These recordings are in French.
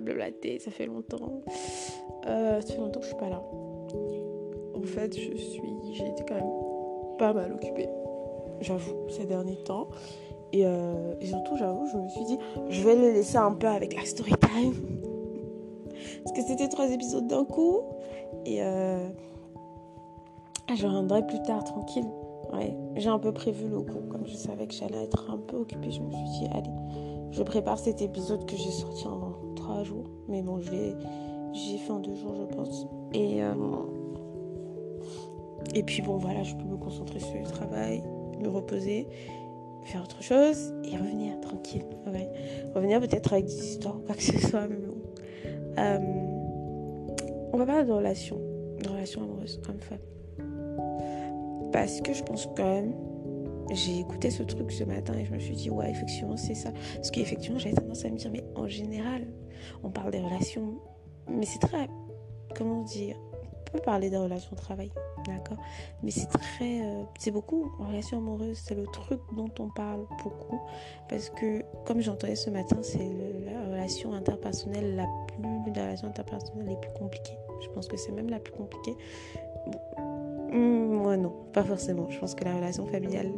va ça fait longtemps. Euh, ça fait longtemps que je suis pas là. En fait, je suis. J'ai été quand même pas mal occupée. J'avoue, ces derniers temps. Et, euh, surtout, j'avoue, je me suis dit, je vais les laisser un peu avec la story time. Parce que c'était trois épisodes d'un coup. Et euh, je reviendrai plus tard, tranquille. Ouais, j'ai un peu prévu le coup. Comme je savais que j'allais être un peu occupée, je me suis dit, allez, je prépare cet épisode que j'ai sorti en jours. Mais bon, j'ai fait en deux jours, je pense. Et, euh, et puis bon, voilà, je peux me concentrer sur le travail, me reposer, faire autre chose et revenir tranquille. Revenir peut-être avec des histoires, quoi que ce soit, mais bon. Euh, on va parler de relations, de relations amoureuses, homme-femme. Parce que je pense quand même, j'ai écouté ce truc ce matin et je me suis dit, ouais, effectivement, c'est ça. Parce qu'effectivement, j'avais tendance à me dire, mais en général, on parle des relations, mais c'est très, comment dire, on peut parler des relations travail, d'accord Mais c'est très, euh, c'est beaucoup en relation amoureuse, c'est le truc dont on parle beaucoup. Parce que, comme j'entendais ce matin, c'est la relation interpersonnelle la plus, la relation interpersonnelle les plus compliquées. Je pense que c'est même la plus compliquée. Bon, moi non, pas forcément. Je pense que la relation familiale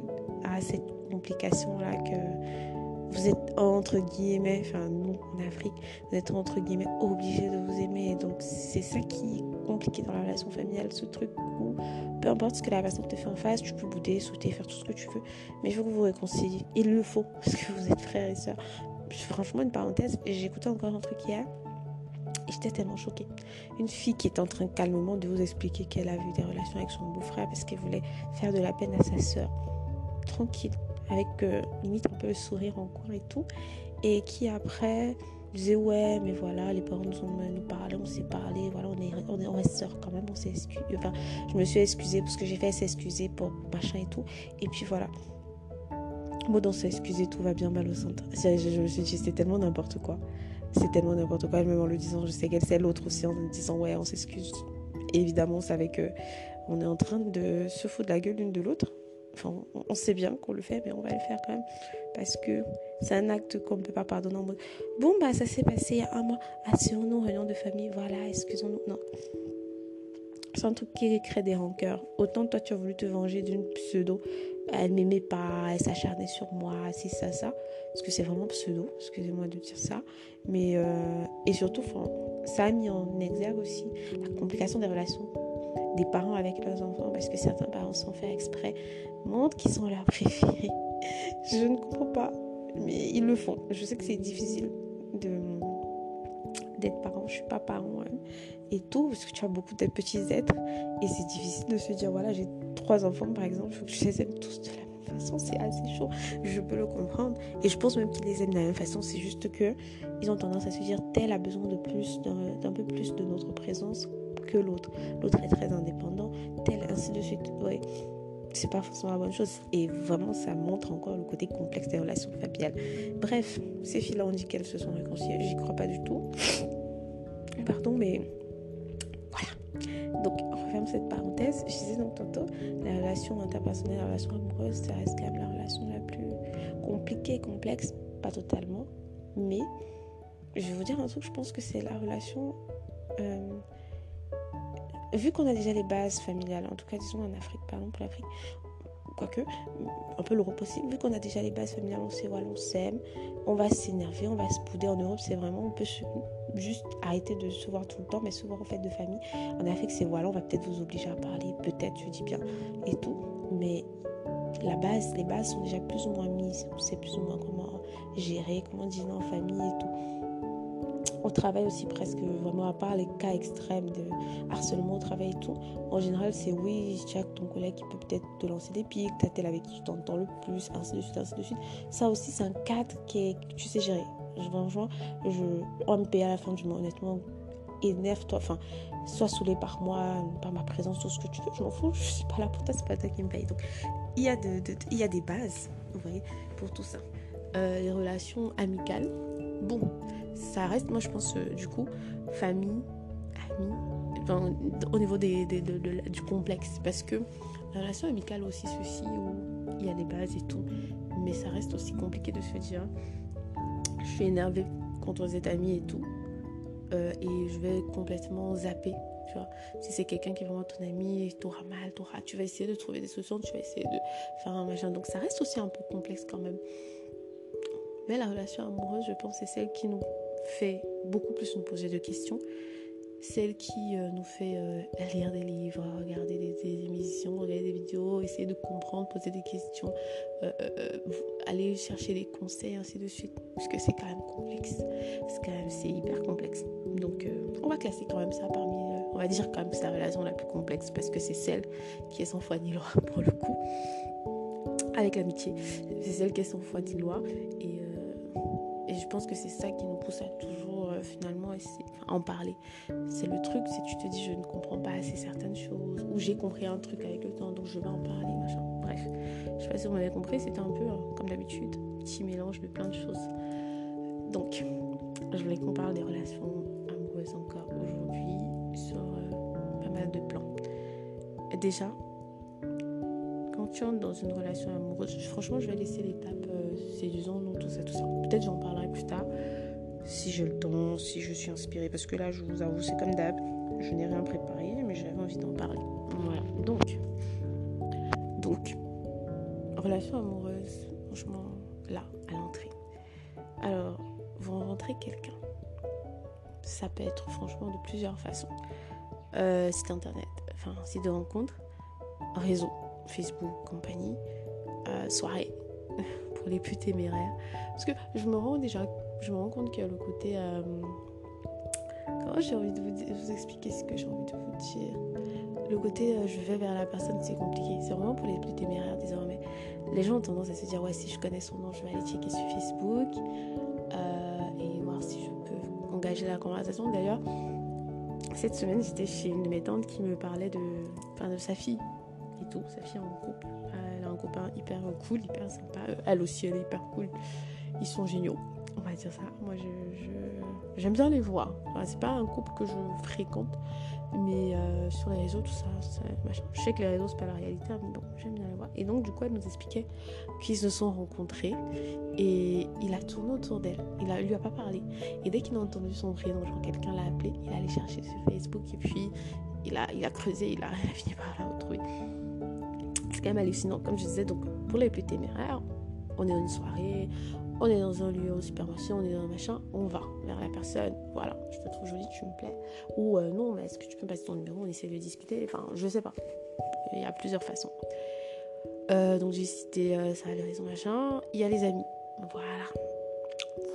a cette complication-là que vous êtes entre guillemets, enfin nous en Afrique, vous êtes entre guillemets obligé de vous aimer. Donc c'est ça qui est compliqué dans la relation familiale, ce truc où peu importe ce que la personne te fait en face, tu peux bouder, sauter, faire tout ce que tu veux, mais il faut que vous vous réconciliez. Il le faut parce que vous êtes frères et sœurs. Franchement, une parenthèse, écouté encore un truc hier j'étais tellement choquée. Une fille qui est en train calmement de vous expliquer qu'elle a vu des relations avec son beau-frère parce qu'elle voulait faire de la peine à sa sœur. Tranquille, avec euh, limite un peu le sourire en coin et tout. Et qui après disait ouais mais voilà les parents nous ont nous parlé on s'est parlé voilà on est on est, quand même on s'est excusé enfin je me suis excusée parce que j'ai fait s'excuser pour machin et tout et puis voilà bon dans s'excuser tout va bien mal au centre je, me suis dit c'est tellement n'importe quoi c'est tellement n'importe quoi même en le disant je sais qu'elle sait l'autre aussi en disant ouais on s'excuse évidemment on savait que on est en train de se foutre la gueule l'une de l'autre Enfin, on sait bien qu'on le fait, mais on va le faire quand même. Parce que c'est un acte qu'on ne peut pas pardonner Bon, bah, ça s'est passé il y a un mois. Assurons-nous, réunion de famille, voilà, excusons-nous. Non. C'est un truc qui crée des rancœurs. Autant toi, tu as voulu te venger d'une pseudo. Elle m'aimait pas, elle s'acharnait sur moi, c'est ça, ça. Parce que c'est vraiment pseudo, excusez-moi de dire ça. Mais, euh, et surtout, ça a mis en exergue aussi la complication des relations des parents avec leurs enfants, parce que certains parents sont faits exprès, montrent qu'ils sont leurs préférés. Je ne comprends pas, mais ils le font. Je sais que c'est difficile de d'être parent. Je suis pas parent hein, et tout, parce que tu as beaucoup de petits êtres et c'est difficile de se dire voilà, j'ai trois enfants par exemple, il faut que je les aime tous de la même façon. C'est assez chaud. Je peux le comprendre et je pense même qu'ils les aiment de la même façon. C'est juste que ils ont tendance à se dire tel a besoin de plus, d'un peu plus de notre présence que l'autre. L'autre est très indépendant, tel, ainsi de suite. Ouais. C'est pas forcément la bonne chose. Et vraiment, ça montre encore le côté complexe des relations familiales. Bref, ces filles-là ont dit qu'elles se sont réconciliées. J'y crois pas du tout. Pardon, mais voilà. Donc, on referme cette parenthèse. Je disais donc tantôt, la relation interpersonnelle, la relation amoureuse, ça reste quand même la relation la plus compliquée, complexe. Pas totalement. Mais, je vais vous dire un truc, je pense que c'est la relation. Euh, vu qu'on a déjà les bases familiales, en tout cas disons en Afrique, pardon pour l'Afrique, quoique, un peu l'Europe aussi, vu qu'on a déjà les bases familiales, on sait, voilà, on s'aime, on va s'énerver, on va se bouder. En Europe, c'est vraiment, on peut juste arrêter de se voir tout le temps, mais se voir en fait de famille. En Afrique, c'est voilà, on va peut-être vous obliger à parler, peut-être, je dis bien, et tout. Mais la base, les bases sont déjà plus ou moins mises. On sait plus ou moins comment gérer, comment dîner en famille et tout au travail aussi presque vraiment à part les cas extrêmes de harcèlement au travail et tout. En général c'est oui as ton collègue qui peut peut-être te lancer des pics t'as tel avec qui tu t'entends le plus ainsi de suite ainsi de suite. Ça aussi c'est un cadre qui est, tu sais gérer. Franchement je on me paye à la fin du mois honnêtement énerve-toi enfin sois saoulé par moi par ma présence tout ce que tu veux je m'en fous je suis pas là pour toi c'est pas toi qui me paye. Donc il y a de, y a des bases vous voyez pour tout ça. Euh, les relations amicales bon ça reste, moi je pense, euh, du coup, famille, amis, au niveau des, des, de, de, du complexe. Parce que la relation amicale aussi, ceci, où il y a des bases et tout. mais ça reste aussi compliqué de se dire je suis énervée contre cette amie et tout, euh, et je vais complètement zapper. Tu vois, si c'est quelqu'un qui est vraiment ton ami, t'auras mal, t'auras, tu vas essayer de trouver des solutions, tu vas essayer de faire un machin. Donc ça reste aussi un peu complexe quand même. Mais la relation amoureuse, je pense, c'est celle qui nous fait beaucoup plus nous poser de questions celle qui euh, nous fait euh, lire des livres, regarder des, émissions, regarder des vidéos, essayer de comprendre, poser des questions, euh, aller chercher des conseils, ainsi de suite. Parce que c'est quand même complexe. C'est quand même c'est hyper complexe. Donc on va classer quand même ça parmi, on va dire quand même que c'est la relation la plus complexe parce que c'est celle qui est sans foi ni loi pour le coup. Avec l'amitié, c'est celle qui est sans foi ni loi et je pense que c'est ça qui nous pousse à toujours finalement en parler. C'est le truc, si tu te dis je ne comprends pas assez certaines choses, ou j'ai compris un truc avec le temps, donc je vais en parler, machin. Bref, je sais pas si vous m'avez compris, c'était un peu, hein, comme d'habitude, petit mélange de plein de choses. Donc, je voulais qu'on parle des relations amoureuses encore aujourd'hui sur euh, pas mal de plans. Déjà, quand tu entres dans une relation amoureuse, franchement, je vais laisser l'étape euh, séduisant, non, tout ça, tout ça. Peut-être j'en parlerai plus tard si j'ai le temps, si je suis inspirée. Parce que là, je vous avoue, c'est comme d'hab. Je n'ai rien préparé, mais j'avais envie d'en parler. Voilà. Donc, donc, relation amoureuse, franchement, là, à l'entrée. Alors, vous rencontrez quelqu'un. Ça peut être franchement de plusieurs façons. Euh, site internet, enfin, site de rencontre, réseau, Facebook, compagnie, euh, soirée, pour les plus téméraires. Parce que je me rends déjà je me rends compte qu'il y a le côté. Euh, comment j'ai envie de vous, expliquer ce que j'ai envie de vous dire? Le côté euh, je vais vers la personne, c'est compliqué. C'est vraiment pour les plus téméraires désormais. Les gens ont tendance à se dire ouais, si je connais son nom, je vais aller checker sur Facebook euh, et voir si je peux engager la conversation. D'ailleurs, cette semaine, j'étais chez une de mes tantes qui me parlait de, enfin, de sa fille et tout. Sa fille en couple. Hyper cool, hyper sympa. Elle aussi, elle est hyper cool. Ils sont géniaux on va dire ça. Moi, je, j'aime bien les voir. c'est pas un couple que je fréquente, mais euh, sur les réseaux, tout ça, je sais que les réseaux, c'est pas la réalité, mais bon, j'aime bien les voir. Et donc, du coup, elle nous expliquait qu'ils se sont rencontrés et il a tourné autour d'elle. Il a, lui a pas parlé. Et dès qu'il a entendu son prénom, genre quelqu'un l'a appelé, il allé chercher sur Facebook et puis il a, il a creusé, il a, il a fini par la retrouver. C'est quand même hallucinant, comme je disais. Donc, pour les plus téméraires, on est dans une soirée, on est dans un lieu en supermarché, on est dans un machin, on va vers la personne. Voilà, je te trouve jolie, tu me plais. Ou euh, non, mais est-ce que tu peux me passer ton numéro On essaie de discuter. Enfin, je sais pas. Il y a plusieurs façons. Euh, donc j'ai cité euh, ça, les raisons machin. Il y a les amis. Voilà.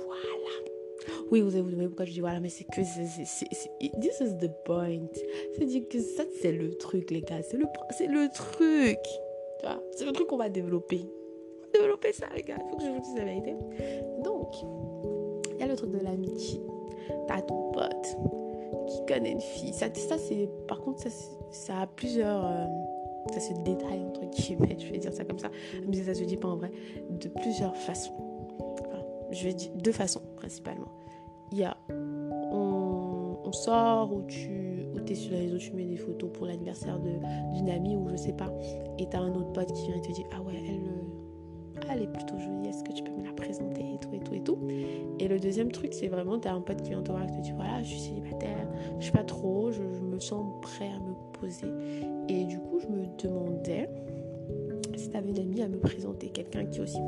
Voilà. Oui, vous avez vous demandé pourquoi je dis voilà, mais c'est que c'est, this is the point. C'est-à-dire que ça, c'est le truc, les gars. C'est le, c'est le truc. C'est le truc qu'on va développer développer ça, les gars. Il faut que je vous dise la vérité. Donc, il y a le truc de l'amitié. T'as ton pote qui connaît une fille. Ça, c'est, par contre, ça, ça a plusieurs. Euh, ça se détaille entre guillemets, je vais dire ça comme ça. Mais ça se dit pas en vrai. De plusieurs façons. Je vais dire deux façons principalement. Il y a. On, on sort ou tu ou es sur les réseaux, tu mets des photos pour l'anniversaire d'une amie ou je sais pas. Et t'as un autre pote qui vient et te dit Ah ouais, elle elle est plutôt jolie, est-ce que tu peux me la présenter et tout et tout et tout. Et le deuxième truc, c'est vraiment, tu as un pote qui vient te voir et te dit voilà, je suis célibataire, je sais pas trop, je, me sens prêt à me poser. Et du coup, je me demandais si tu avais une amie à me présenter, quelqu'un qui est aussi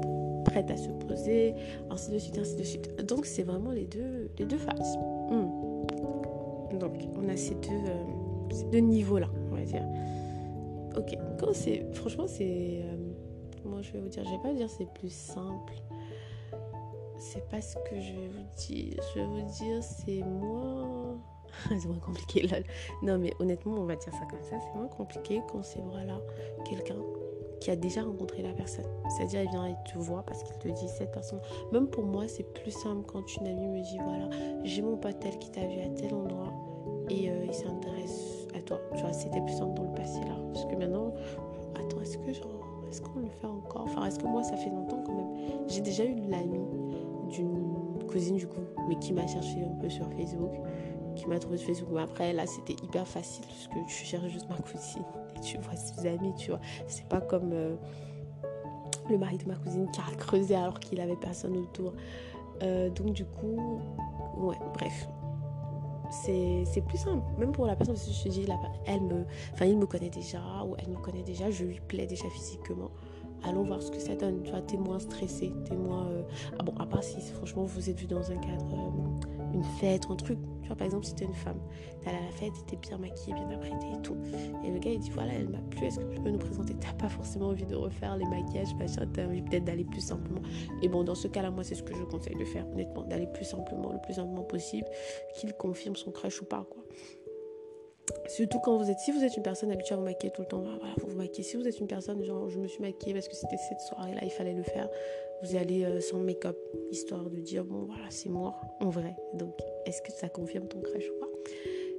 prête à se poser, ainsi de suite, ainsi de suite. Donc, c'est vraiment les deux, les deux phases. Hmm. Donc, on a ces deux, euh, ces deux niveaux-là, on va dire. Ok, quand c'est, franchement, c'est. Euh, moi je vais vous dire, je vais pas dire c'est plus simple. C'est pas ce que je vais vous dire. Je vais vous dire c'est moins. c'est moins compliqué là. Non mais honnêtement on va dire ça comme ça. C'est moins compliqué quand c'est voilà quelqu'un qui a déjà rencontré la personne. C'est-à-dire il vient et te voit parce qu'il te dit cette personne. Même pour moi c'est plus simple quand une amie me dit voilà j'ai mon pote tel qui t'a vu à tel endroit et euh, il s'intéresse à toi. Tu vois c'était plus simple dans le passé là. Parce que maintenant attends est-ce que genre est-ce qu'on le fait encore? Enfin, est-ce que moi, ça fait longtemps quand même? J'ai déjà eu l'ami d'une cousine du coup, mais qui m'a cherché un peu sur Facebook, qui m'a trouvé sur Facebook. Mais après, là, c'était hyper facile parce que tu cherches juste ma cousine et tu vois ses amis, tu vois. C'est pas comme. Euh, le mari de ma cousine qui a creusé alors qu'il avait personne autour. Euh, donc du coup, ouais, bref. C'est plus simple, même pour la personne, si je te dis, elle me, enfin, il me connaît déjà, ou elle me connaît déjà, je lui plais déjà physiquement allons voir ce que ça donne. Tu vois, t'es moins stressé, t'es moins. Euh, ah bon, à part si franchement vous êtes vu dans un cadre, une fête un truc. Tu vois, par exemple, si t'es une femme, t'es à la fête, t'es bien maquillée, bien apprêtée et tout. Et le gars il dit voilà, elle m'a plu, est-ce que tu peux nous présenter? T'as pas forcément envie de refaire les maquillages, machin, t'as envie peut-être d'aller plus simplement. Et bon, dans ce cas-là, moi, c'est ce que je conseille de faire, honnêtement, d'aller plus simplement, le plus simplement possible, qu'il confirme son crush ou pas, quoi. Surtout quand vous êtes, si vous êtes une personne habituée à vous maquiller tout le temps, bah, voilà, vous vous maquiller. Si vous êtes une personne, genre, je me suis maquillée parce que c'était cette soirée-là, il fallait le faire, vous allez euh, sans make-up, histoire de dire, bon, voilà, c'est moi, en vrai. Donc, est-ce que ça confirme ton crush ou pas?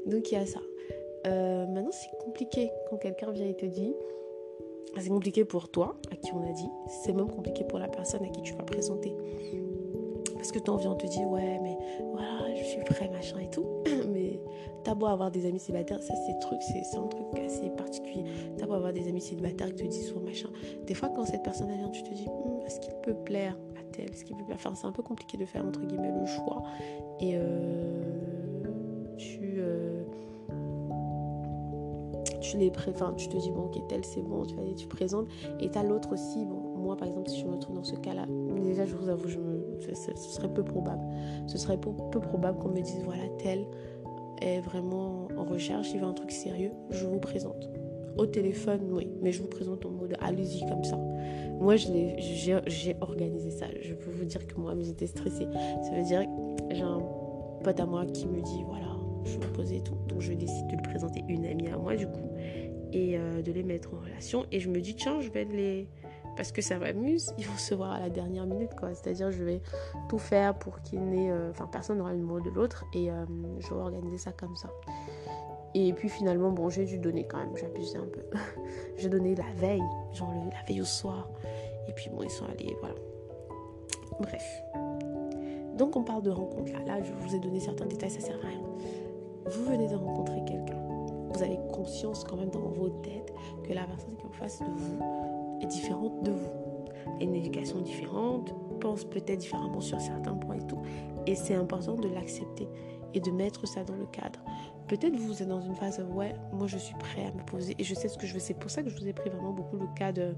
Donc, il y a ça. Euh, maintenant, c'est compliqué quand quelqu'un vient et te dit, c'est compliqué pour toi, à qui on a dit, c'est même compliqué pour la personne à qui tu vas présenter. Parce que ton vient te dire, ouais, mais voilà, je suis prêt, machin et tout. t'as beau avoir des amis célibataires, ça c'est un truc assez particulier. T'as beau avoir des amis célibataires qui te disent, soit machin. Des fois, quand cette personne vient, tu te dis, hum, est-ce qu'il peut plaire à tel? Est-ce qu'il peut plaire? Enfin, c'est un peu compliqué de faire, entre guillemets, le choix. Et euh, tu. Euh, tu les pré... tu te dis bon ok tel c'est bon tu vas tu présentes et t'as l'autre aussi bon moi par exemple si je me trouve dans ce cas là déjà je vous avoue je me ce, serait peu probable. Ce serait peu, probable qu'on me dise voilà, tel est vraiment en recherche, il veut un truc sérieux, je vous présente. Au téléphone, oui, mais je vous présente en mode allez-y comme ça. Moi, j'ai organisé ça. Je peux vous dire que moi, j'étais stressée. Ça veut dire que j'ai un pote à moi qui me dit voilà, je vais poser tout. Donc, je décide de lui présenter une amie à moi, du coup, et euh, de les mettre en relation. Et je me dis tiens, je vais les parce que ça m'amuse, ils vont se voir à la dernière minute, quoi. C'est-à-dire, je vais tout faire pour qu'il n'ait. Euh, enfin, personne n'aura le mot de l'autre et euh, je vais organiser ça comme ça. Et puis finalement, bon, j'ai dû donner quand même, abusé un peu. j'ai donné la veille, genre la veille au soir. Et puis bon, ils sont allés, voilà. Bref. Donc on parle de rencontre là. Là, je vous ai donné certains détails, ça sert à rien. Vous venez de rencontrer quelqu'un. Vous avez conscience quand même dans votre tête que la personne qui est en face de vous différente de vous. Une éducation différente, pense peut-être différemment sur certains points et tout. Et c'est important de l'accepter et de mettre ça dans le cadre. Peut-être vous êtes dans une phase ouais, moi je suis prêt à me poser et je sais ce que je veux. C'est pour ça que je vous ai pris vraiment beaucoup le cas de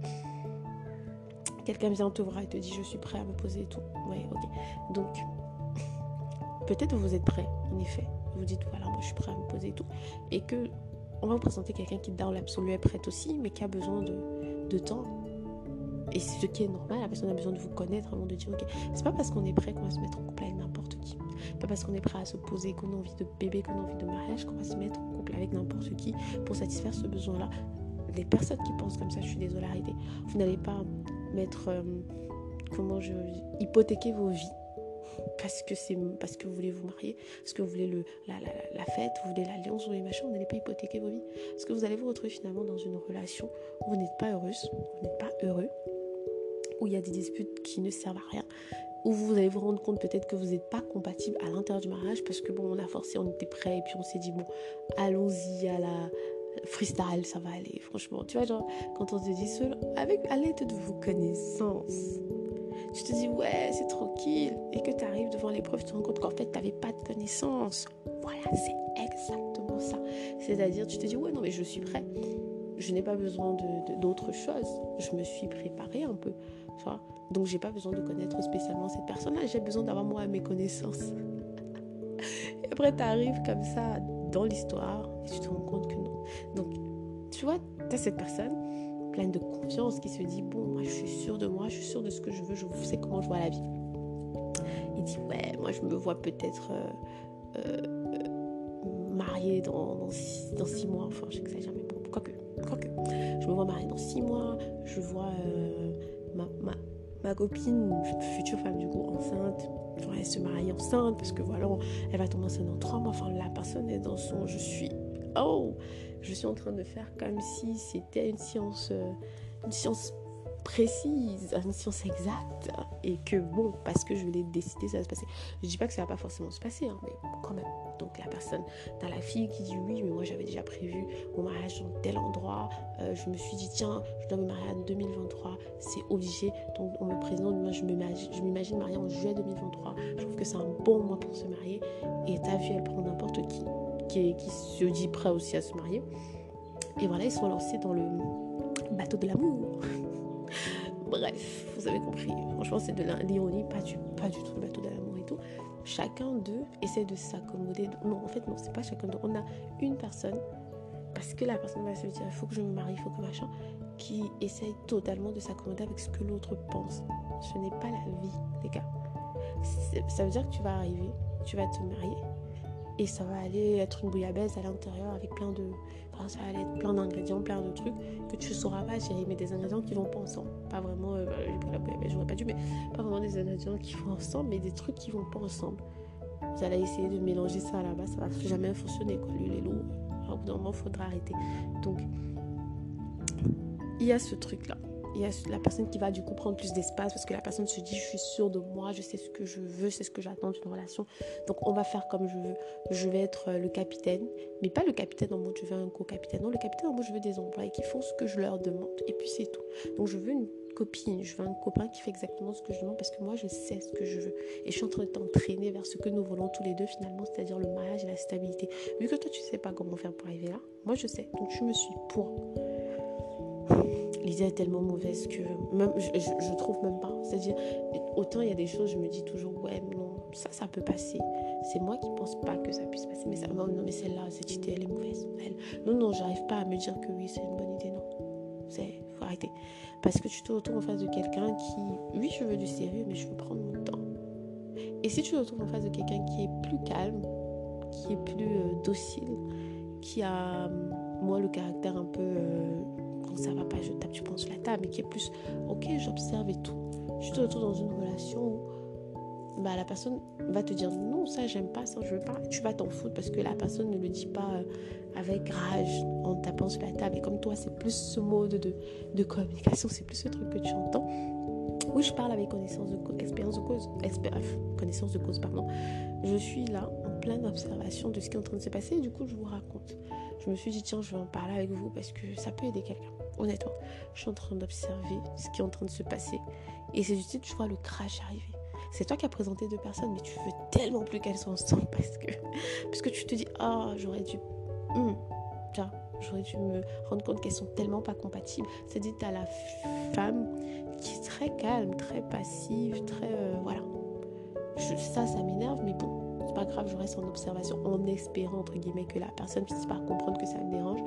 quelqu'un vient te voir et te dit je suis prêt à me poser et tout. Ouais, ok. Donc, peut-être vous êtes prêt, en effet. Vous dites voilà, moi je suis prêt à me poser et tout. Et que on va vous présenter quelqu'un qui dans l'absolu est prêt aussi, mais qui a besoin de, de temps. Et c'est ce qui est normal, la personne a besoin de vous connaître avant de dire ok. C'est pas parce qu'on est prêt qu'on va se mettre en couple avec n'importe qui. Pas parce qu'on est prêt à se poser, qu'on a envie de bébé, qu'on a envie de mariage, qu'on va se mettre en couple avec n'importe qui pour satisfaire ce besoin-là. Les personnes qui pensent comme ça, je suis désolée, arrêtez. Vous n'allez pas mettre, euh, comment je, hypothéquer vos vies parce que c'est parce que vous voulez vous marier, parce que vous voulez le, la, la, la fête, vous voulez l'alliance, vous voulez machin, vous n'allez pas hypothéquer vos vies. Parce que vous allez vous retrouver finalement dans une relation où vous n'êtes pas heureuse, vous n'êtes pas heureux, où il y a des disputes qui ne servent à rien, où vous allez vous rendre compte peut-être que vous n'êtes pas compatible à l'intérieur du mariage parce que bon, on a forcé, on était prêt et puis on s'est dit bon, allons-y à la freestyle, ça va aller, franchement. Tu vois, genre, quand on se dit seul, avec à l'aide de vos connaissances, tu te dis ouais c'est tranquille. Et que tu arrives devant l'épreuve tu te rends compte qu'en fait tu n'avais pas de connaissances. Voilà c'est exactement ça. C'est à dire tu te dis ouais non mais je suis prêt. Je n'ai pas besoin d'autre de, chose. Je me suis préparée un peu tu vois. Donc j'ai pas besoin de connaître spécialement cette personne là j'ai besoin d'avoir moi mes connaissances. Et après tu arrives comme ça dans l'histoire et tu te rends compte que non. Donc tu vois tu as cette personne pleine de confiance, qui se dit bon, moi je suis sûre de moi, je suis sûre de ce que je veux, je sais comment je vois la vie. Il dit ouais, moi je me vois peut-être euh, euh, mariée dans, dans, six, mois, enfin j'exagère, mais bon, quoique, quoique, je me vois mariée dans six mois, je vois euh, ma, ma, ma, copine, future femme du coup, enceinte, elle se marie enceinte parce que voilà, elle va tomber enceinte dans trois mois, enfin la personne est dans son je suis oh, je suis en train de faire comme si c'était une science, euh, une science précise, une science exacte, et que bon, parce que je l'ai décidé, ça va se passer. Je dis pas que ça va pas forcément se passer, hein, mais quand même. Donc la personne, t'as la fille qui dit oui, mais moi j'avais déjà prévu mon mariage dans tel endroit. Euh, je me suis dit tiens, je dois me marier en 2023, c'est obligé. Donc on me présente, moi je m'imagine marier en juillet 2023. Je trouve que c'est un bon mois pour se marier. Et t'as vu, elle prend n'importe qui, qui, se dit prêt aussi à se marier. Et voilà, ils sont lancés dans le bateau de l'amour. Bref, vous avez compris. Franchement, c'est de l'ironie, pas du, pas du tout le bateau de l'amour et tout. Chacun d'eux essaie de s'accommoder. Non, en fait, non, c'est pas chacun d'eux. On a une personne, parce que la personne va se dire, il faut que je me marie, il faut que machin, qui essaye totalement de s'accommoder avec ce que l'autre pense. Ce n'est pas la vie, les gars. Ça veut dire que tu vas arriver, tu vas te marier, et ça va aller être une bouillabaisse à l'intérieur avec plein de. Enfin, ça va être plein d'ingrédients, plein de trucs que tu ne sauras pas gérer, mais des ingrédients qui vont pas ensemble. Pas vraiment. Euh, bah, la bouillabaisse, j'aurais pas dû, mais pas vraiment des ingrédients qui vont ensemble, mais des trucs qui vont pas ensemble. Vous allez essayer de mélanger ça là-bas, ça va jamais fonctionner, quoi. L'huile et l'eau, au bout d'un moment, faudra arrêter. Donc, il y a ce truc-là il y a la personne qui va du coup prendre plus d'espace parce que la personne se dit je suis sûre de moi, je sais ce que je veux, c'est ce que j'attends d'une relation. Donc on va faire comme je veux. Je vais être euh, le capitaine, mais pas le capitaine en mode je veux un co-capitaine. Non, le capitaine en mode je veux des employés qui font ce que je leur demande et puis c'est tout. Donc je veux une copine, je veux un copain qui fait exactement ce que je demande parce que moi je sais ce que je veux et je suis en train de t'entraîner vers ce que nous voulons tous les deux finalement, c'est-à-dire le mariage et la stabilité. Vu que toi tu sais pas comment faire pour arriver là, moi je sais. Donc je me suis pour l'idée est tellement mauvaise que même, je, trouve même pas. C'est-à-dire, autant il y a des choses, je me dis toujours, ouais, non, ça, ça peut passer. C'est moi qui pense pas que ça puisse passer. Mais ça, non, mais celle-là, cette idée, elle est mauvaise. Elle, non, non, j'arrive pas à me dire que oui, c'est une bonne idée, non. C'est, faut arrêter. Parce que tu te retrouves en face de quelqu'un qui, oui, je veux du sérieux, mais je veux prendre mon temps. Et si tu te retrouves en face de quelqu'un qui est plus calme, qui est plus euh, docile, qui a, moi, le caractère un peu. Euh, ça va pas, je tape, tu penses la table, mais qui est plus, ok, j'observe et tout. Je te retrouve dans une relation où bah, la personne va te dire non, ça j'aime pas, ça je veux pas. Tu vas t'en foutre parce que la personne ne le dit pas euh, avec rage en tapant sur la table. Et comme toi, c'est plus ce mode de, de communication, c'est plus ce truc que tu entends. Oui, je parle avec connaissance de cause, expérience de cause, connaissance de cause, pardon. Je suis là en pleine observation de ce qui est en train de se passer et du coup, je vous raconte. Je me suis dit, tiens, je vais en parler avec vous parce que ça peut aider quelqu'un honnêtement, je suis en train d'observer ce qui est en train de se passer. Et c'est du type, tu vois le crash arriver. C'est toi qui as présenté deux personnes, mais tu veux tellement plus qu'elles soient ensemble parce que, parce que tu te dis, ah, j'aurais dû. Hmm, j'aurais dû me rendre compte qu'elles sont tellement pas compatibles. C'est-à-dire, tu as la femme qui est très calme, très passive, très. Euh, voilà. ça, ça m'énerve, mais bon, c'est pas grave, je reste en observation en espérant, entre guillemets, que la personne puisse pas comprendre que ça me dérange.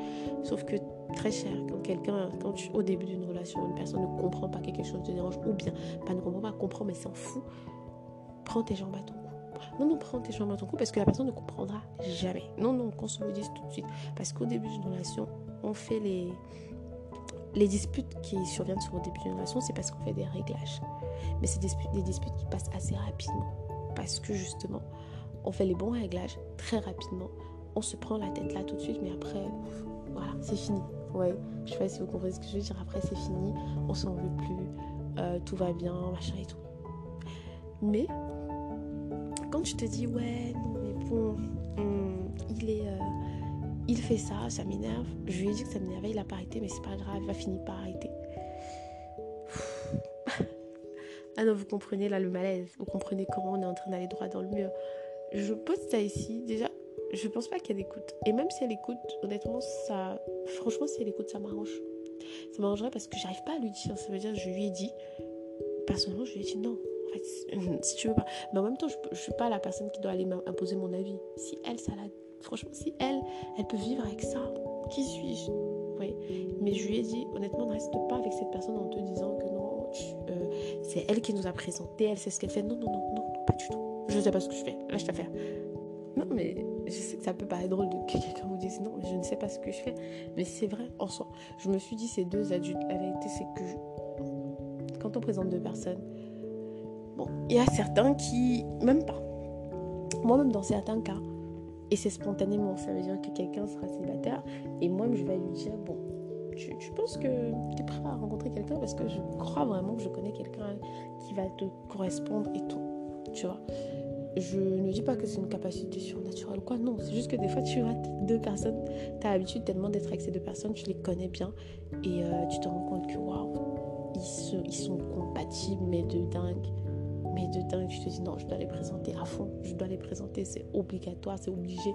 Sauf que très cher quand quelqu'un, quand au début d'une relation, une personne ne comprend pas que quelque chose te dérange, ou bien pas ne comprend pas, comprend mais s'en fout, prends tes jambes à ton cou. Non, non, prends tes jambes à ton cou parce que la personne ne comprendra jamais. Non, non, qu'on se le dise tout de suite. Parce qu'au début d'une relation, on fait les, les disputes qui surviennent sur le début d'une relation, c'est parce qu'on fait des réglages. Mais c'est des disputes qui passent assez rapidement. Parce que justement, on fait les bons réglages très rapidement. On se prend la tête là tout de suite, mais après, voilà, c'est fini. Ouais, je sais pas si vous comprenez ce que je veux dire. Après, c'est fini, on s'en veut plus, euh, tout va bien, machin et tout. Mais quand tu te dis, ouais, non, mais bon, hmm, il est. Euh, il fait ça, ça m'énerve. Je lui ai dit que ça m'énervait, il a pas arrêté, mais c'est pas grave, il va finir par arrêter. ah non, vous comprenez là le malaise, vous comprenez comment on est en train d'aller droit dans le mur. Je pose ça ici, déjà, je pense pas qu'elle écoute. Et même si elle écoute, honnêtement, ça. Franchement, si elle écoute, ça m'arrange. Ça m'arrangerait parce que j'arrive pas à lui dire. Ça veut dire, je lui ai dit. Personnellement, je lui ai dit non. En fait, si tu veux pas. Mais en même temps, je, je suis pas la personne qui doit aller imposer mon avis. Si elle, ça la. Franchement, si elle, elle peut vivre avec ça, qui suis-je? Oui. Mais je lui ai dit, honnêtement, ne reste pas avec cette personne en te disant que non, euh, c'est elle qui nous a présenté, elle sait ce qu'elle fait. Non, non, non, non, pas du tout. Je sais pas ce que je fais. Lâche faire. Non, mais je sais que ça peut paraître drôle de que quelqu'un vous dise non, je ne sais pas ce que je fais. Mais c'est vrai en soi. Je me suis dit, ces deux adultes, la vérité, c'est que quand on présente deux personnes, bon, il y a certains qui, même pas. Moi-même, dans certains cas, et c'est spontanément, ça veut dire que quelqu'un sera célibataire, et moi, je vais lui dire, bon, tu, tu penses que tu es prêt à rencontrer quelqu'un parce que je crois vraiment que je connais quelqu'un qui va te correspondre et tout. Tu vois je ne dis pas que c'est une capacité surnaturelle quoi, non, c'est juste que des fois tu vois deux personnes, tu as l'habitude tellement d'être avec ces deux personnes, tu les connais bien et euh, tu te rends compte que waouh, ils, ils sont compatibles, mais de dingue. Mais de dingue, tu te dis non, je dois les présenter à fond, je dois les présenter, c'est obligatoire, c'est obligé.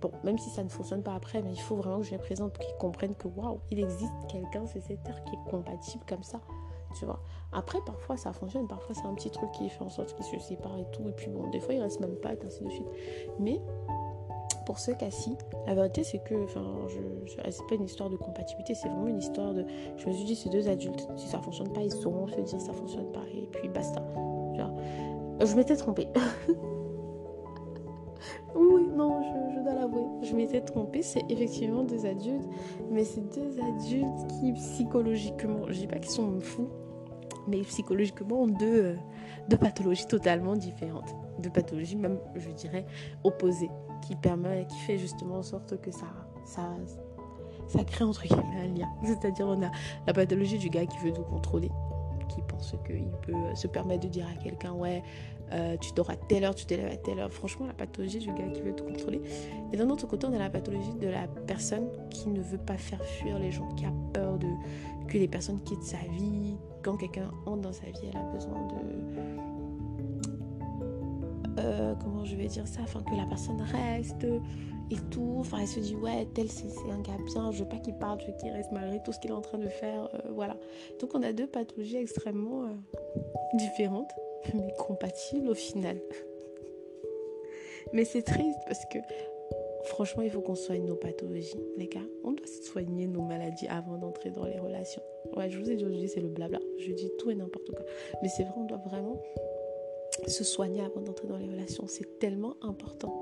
Bon, même si ça ne fonctionne pas après, mais il faut vraiment que je les présente pour qu'ils comprennent que waouh, il existe quelqu'un, c'est cette terre qui est compatible comme ça tu vois. Après, parfois ça fonctionne, parfois c'est un petit truc qui fait en sorte qu'ils se séparent et tout, et puis bon, des fois ils restent même pas, et ainsi de suite. Mais pour ce cas-ci, la vérité c'est que, enfin, je, c'est pas une histoire de compatibilité, c'est vraiment une histoire de. Je me suis dit, ces deux adultes, si ça fonctionne pas, ils sauront se dire ça fonctionne pas, et puis basta. je m'étais trompée. oui, non, je, je dois l'avouer. Je m'étais trompée. C'est effectivement deux adultes. Mais c'est deux adultes qui, psychologiquement, je dis pas qu'ils sont fous, mais psychologiquement deux, euh, deux pathologies totalement différentes. Deux pathologies même, je dirais, opposées, qui permet, qui fait justement en sorte que ça, ça, ça crée entre guillemets un lien. C'est-à-dire on a la pathologie du gars qui veut tout contrôler, qui pense qu'il peut se permettre de dire à quelqu'un ouais euh, tu dors à telle heure, tu te lèves à telle heure. Franchement, la pathologie du gars qui veut tout contrôler. Et d'un autre côté, on a la pathologie de la personne qui ne veut pas faire fuir les gens, qui a peur de que les personnes quittent sa vie, quand quelqu'un entre dans sa vie, elle a besoin de... Euh, comment je vais dire ça Enfin, que la personne reste et tout. Enfin, elle se dit, ouais, tel c'est un gars bien, je veux pas qu'il parte, je veux qu'il reste malgré tout ce qu'il est en train de faire. Euh, voilà. Donc, on a deux pathologies extrêmement euh, différentes, mais compatibles au final. mais c'est triste parce que Franchement, il faut qu'on soigne nos pathologies, les gars. On doit soigner nos maladies avant d'entrer dans les relations. Ouais, je vous ai dit aujourd'hui, c'est le blabla. Je dis tout et n'importe quoi. Mais c'est vrai, on doit vraiment se soigner avant d'entrer dans les relations. C'est tellement important.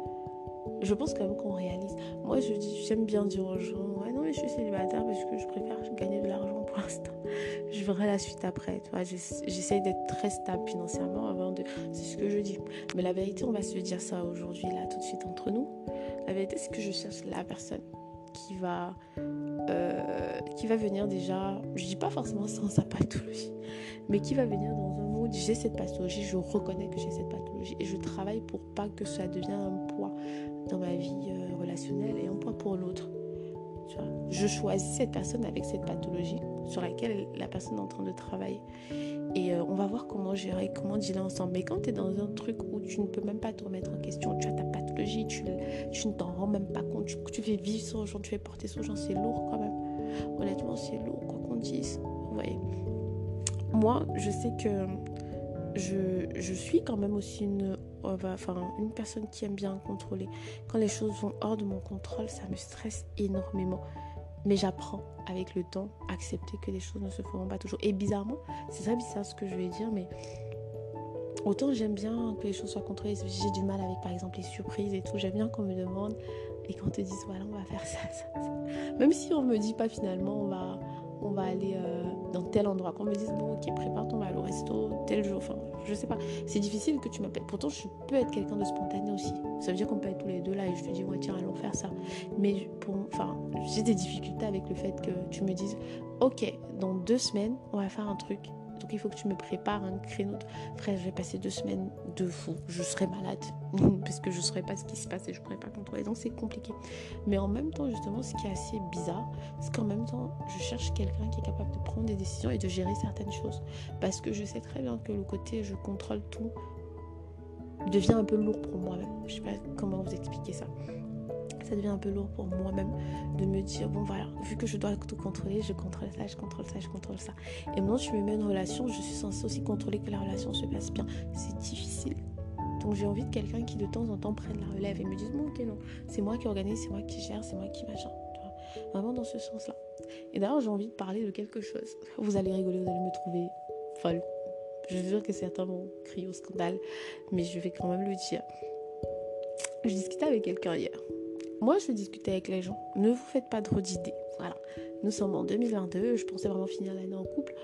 Je pense quand même qu'on réalise. Moi, je dis, j'aime bien dire aux gens, ouais, non, mais je suis célibataire parce que je préfère gagner de l'argent Je verrai la suite après. J'essaye d'être très stable financièrement avant de. C'est ce que je dis. Mais la vérité, on va se dire ça aujourd'hui, là, tout de suite entre nous. La vérité, c'est que je cherche la personne qui va, euh, qui va venir déjà, je dis pas forcément sans sa pathologie, mais qui va venir dans un mode j'ai cette pathologie, je reconnais que j'ai cette pathologie et je travaille pour pas que ça devienne un poids dans ma vie euh, relationnelle et un poids pour l'autre. Je choisis cette personne avec cette pathologie sur laquelle la personne est en train de travailler. Et euh, on va voir comment gérer, comment dealer ensemble. Mais quand tu es dans un truc où tu ne peux même pas te remettre en question, tu as ta pathologie, tu, ne t'en rends même pas compte, tu, fais vivre sur gens, tu fais porter sur gens, c'est lourd quand même. Honnêtement, c'est lourd, quoi qu'on dise. Vous voyez. Moi, je sais que je, suis quand même aussi une, enfin, une personne qui aime bien contrôler. Quand les choses vont hors de mon contrôle, ça me stresse énormément. Mais j'apprends avec le temps à accepter que les choses ne se feront pas toujours. Et bizarrement, c'est très bizarre ce que je vais dire, mais autant j'aime bien que les choses soient contrôlées. J'ai du mal avec par exemple les surprises et tout. J'aime bien qu'on me demande et qu'on te dise voilà, on va faire ça, ça, ça. Même si on me dit pas finalement, on va on va aller euh, dans tel endroit. Qu'on me dise, bon, ok, prépare ton aller au resto tel jour. Enfin, je sais pas. C'est difficile que tu m'appelles. Pourtant, je peux être quelqu'un de spontané aussi. Ça veut dire qu'on peut être tous les deux là et je te dis, ouais, tiens, allons faire ça. Mais pour, enfin, j'ai des difficultés avec le fait que tu me dises, ok, dans deux semaines, on va faire un truc donc il faut que tu me prépares un créneau. Frère, je vais passer deux semaines de fou. Je serai malade parce que je ne saurais pas ce qui se passe et je ne pourrais pas contrôler. Donc c'est compliqué. Mais en même temps, justement, ce qui est assez bizarre, c'est qu'en même temps, je cherche quelqu'un qui est capable de prendre des décisions et de gérer certaines choses. Parce que je sais très bien que le côté je contrôle tout devient un peu lourd pour moi-même. Je ne sais pas comment vous expliquer ça ça devient un peu lourd pour moi-même de me dire bon voilà, vu que je dois tout contrôler, je contrôle ça, je contrôle ça, je contrôle ça. Et maintenant, je me mets une relation, je suis censée aussi contrôler que la relation se passe bien. C'est difficile. Donc j'ai envie de quelqu'un qui de temps en temps prenne la relève et me dise bon ok non, c'est moi qui organise, c'est moi qui gère, c'est moi qui machin. Vraiment dans ce sens-là. Et d'ailleurs j'ai envie de parler de quelque chose. Vous allez rigoler, vous allez me trouver folle. Je veux dire que certains vont crier au scandale, mais je vais quand même le dire. Je discutais avec quelqu'un hier. Moi, je discuter avec les gens. Ne vous faites pas trop d'idées. Voilà. Nous sommes en 2022. Je pensais vraiment finir l'année en couple.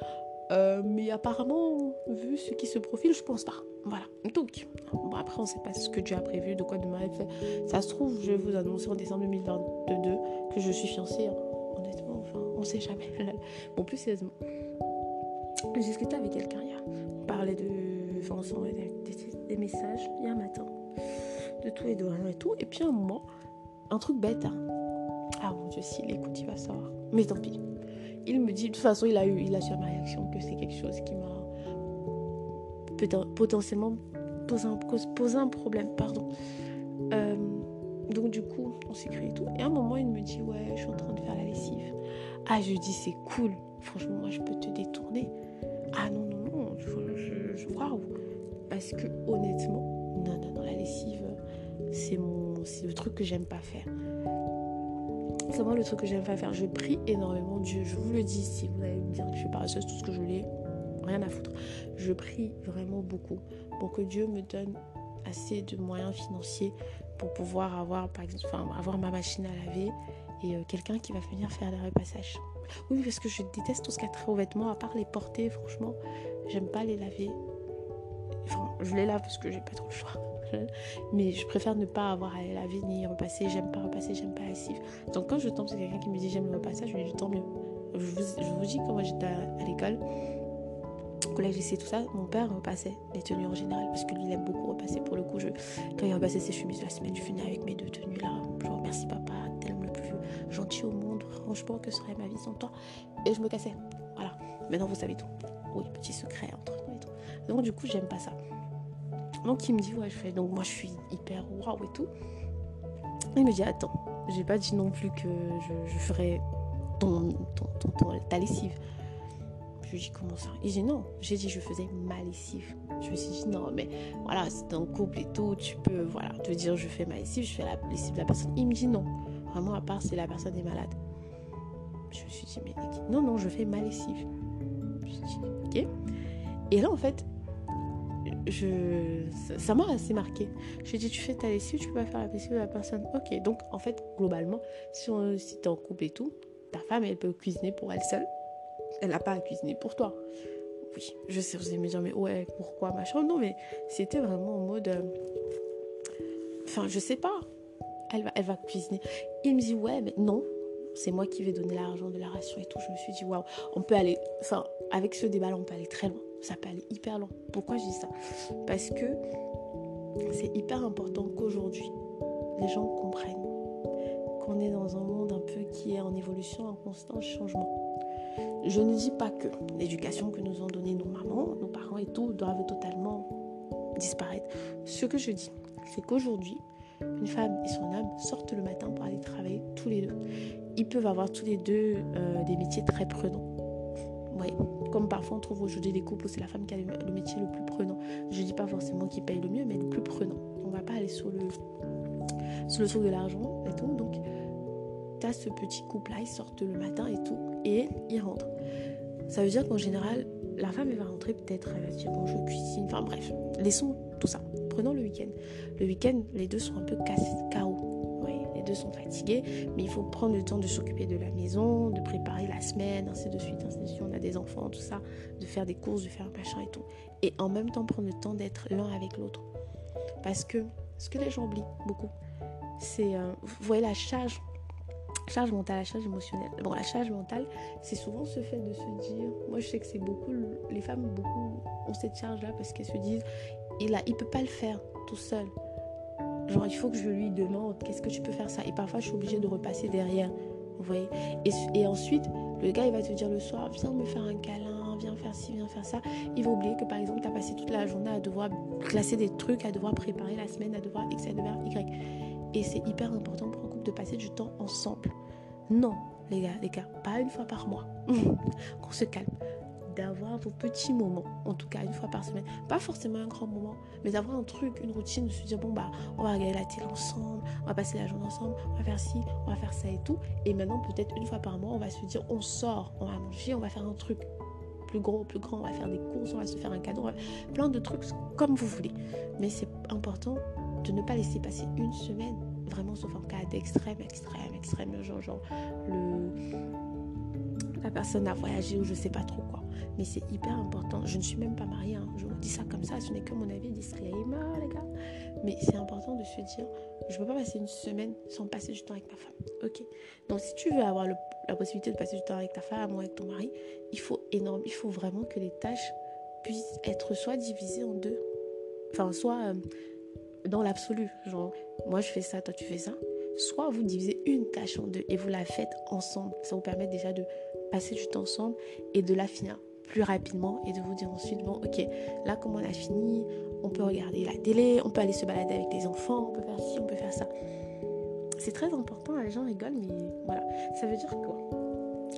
Euh, mais apparemment, vu ce qui se profile, je pense pas. Voilà. Donc, après, on sait pas ce que Dieu a prévu, de quoi demain fait. Ça se trouve, je vais vous annoncer en décembre 2022 que je suis fiancée. Hein. Honnêtement, enfin, on sait jamais. Bon, plus sérieusement, j'ai discuté avec quelqu'un hier. On parlait de. Enfin, on des, des, messages hier matin. De tout et de rien et tout. Et puis, un moment, un truc bête. Hein. Ah mon dieu, s'il écoute, il va savoir. Mais tant pis. Il me dit, de toute façon, il a eu, il a su ma réaction que c'est quelque chose qui m'a potentiellement posé un, posé un problème. Pardon. Euh, donc du coup, on s'écrit et tout. Et à un moment, il me dit, ouais, je suis en train de faire la lessive. Ah, je dis, c'est cool. Franchement, moi, je peux te détourner. Ah non, non, non, je, je, waouh. Parce que honnêtement, non, non, non, la lessive, c'est mon, c'est le truc que j'aime pas faire. C'est moi le truc que j'aime pas faire. Je prie énormément Dieu. Je vous le dis, si vous allez me dire que je suis paresseuse, tout ce que je l'ai, rien à foutre. Je prie vraiment beaucoup pour que Dieu me donne assez de moyens financiers pour pouvoir avoir, par avoir ma machine à laver et euh, quelqu'un qui va venir faire les repassages. Oui, parce que je déteste tout ce qui a trait aux vêtements, à part les porter, franchement, j'aime pas les laver. Enfin, je les lave parce que j'ai pas trop le choix. Mais je préfère ne pas avoir à les laver ni repasser. J'aime pas repasser, j'aime pas la. Donc quand je tombe sur quelqu'un qui me dit j'aime le repassage, je lui dis tant mieux. Je vous, dis, quand moi j'étais à l'école, collège, lycée, tout ça, mon père repassait les tenues en général parce que lui, aime beaucoup repasser. Pour le coup, quand il repassait ses chemises la semaine, je venais avec mes deux tenues là. Je vous remercie, papa, tellement le plus gentil au monde. Franchement, que serait ma vie sans toi? Et je me cassais. Voilà. Maintenant, vous savez tout. Oui, petit secret entre nous et tout. Donc, du coup, j'aime pas ça. Donc, il me dit, ouais, je fais. Donc, moi, je suis hyper waouh et tout. il me dit, attends, j'ai pas dit non plus que je, je ferais ton, ton, ton, ta lessive. Je lui dis comment ça? Il dit non. J'ai dit je faisais ma lessive. Je me suis dit non, mais voilà, c'est un couple et tout, tu peux voilà te dire je fais ma lessive, je fais la lessive de la personne. Il me dit non. Vraiment, à part si la personne est malade. Je me suis dit mais non, non, je fais ma lessive. Je me suis dit ok. Et là en fait, je, ça m'a assez marqué. Je lui ai dit, tu fais ta lessive, tu peux pas faire la lessive de la personne. Ok, donc en fait, globalement, si, si tu es en couple et tout, ta femme, elle peut cuisiner pour elle seule elle n'a pas à cuisiner pour toi. Oui, je sais, vous allez me dire, mais ouais, pourquoi machin Non, mais c'était vraiment en mode. Euh, enfin, je sais pas. Elle va, elle va cuisiner. Il me dit, ouais, mais non, c'est moi qui vais donner l'argent de la ration et tout. Je me suis dit, waouh, on peut aller. Enfin, avec ce débat-là, on peut aller très loin. Ça peut aller hyper loin. Pourquoi je dis ça? Parce que c'est hyper important qu'aujourd'hui, les gens comprennent qu'on est dans un monde un peu qui est en évolution, en constant changement. Je ne dis pas que l'éducation que nous ont donnée nos mamans, nos parents et tout doivent totalement disparaître. Ce que je dis, c'est qu'aujourd'hui, une femme et son homme sortent le matin pour aller travailler tous les deux. Ils peuvent avoir tous les deux euh, des métiers très prenants. Oui, comme parfois on trouve aujourd'hui des couples où c'est la femme qui a le métier le plus prenant. Je ne dis pas forcément qui paye le mieux, mais le plus prenant. On ne va pas aller sur le, sur le de l'argent et tout. Donc, tu as ce petit couple-là, ils sortent le matin et tout et il rentre. Ça veut dire qu'en général, la femme va rentrer peut-être, elle va dire bon je cuisine, enfin bref, laissons tout ça. Prenons le week-end. Le week-end, les deux sont un peu les deux sont fatigués, mais il faut prendre le temps de s'occuper de la maison, de préparer la semaine, ainsi de suite, ainsi de suite. On a des enfants, tout ça, de faire des courses, de faire un machin et tout. Et en même temps prendre le temps d'être l'un avec l'autre. Parce que ce que les gens oublient beaucoup, c'est, euh, vous voyez la charge charge mentale, la charge émotionnelle. Bon, la charge mentale, c'est souvent ce fait de se dire, moi je sais que c'est beaucoup, les femmes beaucoup ont cette charge-là parce qu'elles se disent, il a, il peut pas le faire tout seul. Genre, il faut que je lui demande, qu'est-ce que tu peux faire ça? Et parfois, je suis obligée de repasser derrière. Vous voyez et, ensuite, le gars, il va te dire le soir, viens me faire un câlin, viens faire ci, viens faire ça. Il va oublier que, par exemple, tu as passé toute la journée à devoir classer des trucs, à devoir préparer la semaine, à devoir X, à devoir Y. Et c'est hyper important pour un couple de passer du temps ensemble. Non, les gars, les gars, pas une fois par mois. Qu'on se calme. D'avoir vos petits moments, en tout cas une fois par semaine. Pas forcément un grand moment, mais d'avoir un truc, une routine, de se dire bon, bah, on va regarder la télé ensemble, on va passer la journée ensemble, on va faire ci, on va faire ça et tout. Et maintenant, peut-être une fois par mois, on va se dire on sort, on va manger, on va faire un truc plus gros, plus grand, on va faire des courses, on va se faire un cadeau, plein de trucs comme vous voulez. Mais c'est important de ne pas laisser passer une semaine, vraiment sauf en cas d'extrême, extrême, extrême, genre, genre le, la personne a voyagé ou je sais pas trop quoi. Mais c'est hyper important. Je ne suis même pas mariée, hein. je vous dis ça comme ça, ce n'est que mon avis disclaimer, les gars. Mais c'est important de se dire, je ne peux pas passer une semaine sans passer du temps avec ma femme. Ok. Donc si tu veux avoir la possibilité de passer du temps avec ta femme ou avec ton mari, il faut énorme, il faut vraiment que les tâches puissent être soit divisées en deux, enfin soit euh, dans l'absolu, genre moi je fais ça, toi tu fais ça. Soit vous divisez une tâche en deux et vous la faites ensemble. Ça vous permet déjà de passer du temps ensemble et de la finir plus rapidement et de vous dire ensuite, bon, ok, là, comme on a fini, on peut regarder la télé, on peut aller se balader avec les enfants, on peut faire ci, on peut faire ça. C'est très important, les gens rigolent, mais voilà. Ça veut dire quoi?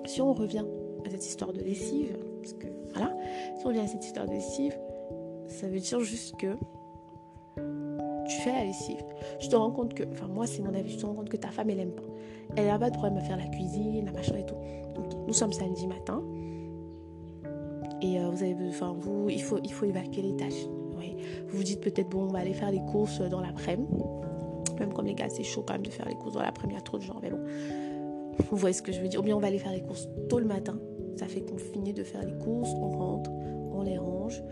Si on revient à cette histoire de lessive, parce que voilà, si on revient à cette histoire de lessive, ça veut dire juste que tu fais la lessive, je te rends compte que, enfin moi c'est mon avis, je te rends compte que ta femme elle aime pas. Elle n'a pas de problème à faire la cuisine, la machin et tout. Donc, nous sommes samedi matin, et euh, vous avez enfin vous il faut il faut évacuer les tâches. Vous vous dites peut-être bon on va aller faire les courses dans l'après-midi même comme les gars c'est chaud quand même de faire les courses dans l'après-midi il y a trop de gens mais bon. Vous voyez ce que je veux dire. Ou bien on va aller faire les courses tôt le matin. Ça fait qu'on finit de faire les courses on rentre on les range.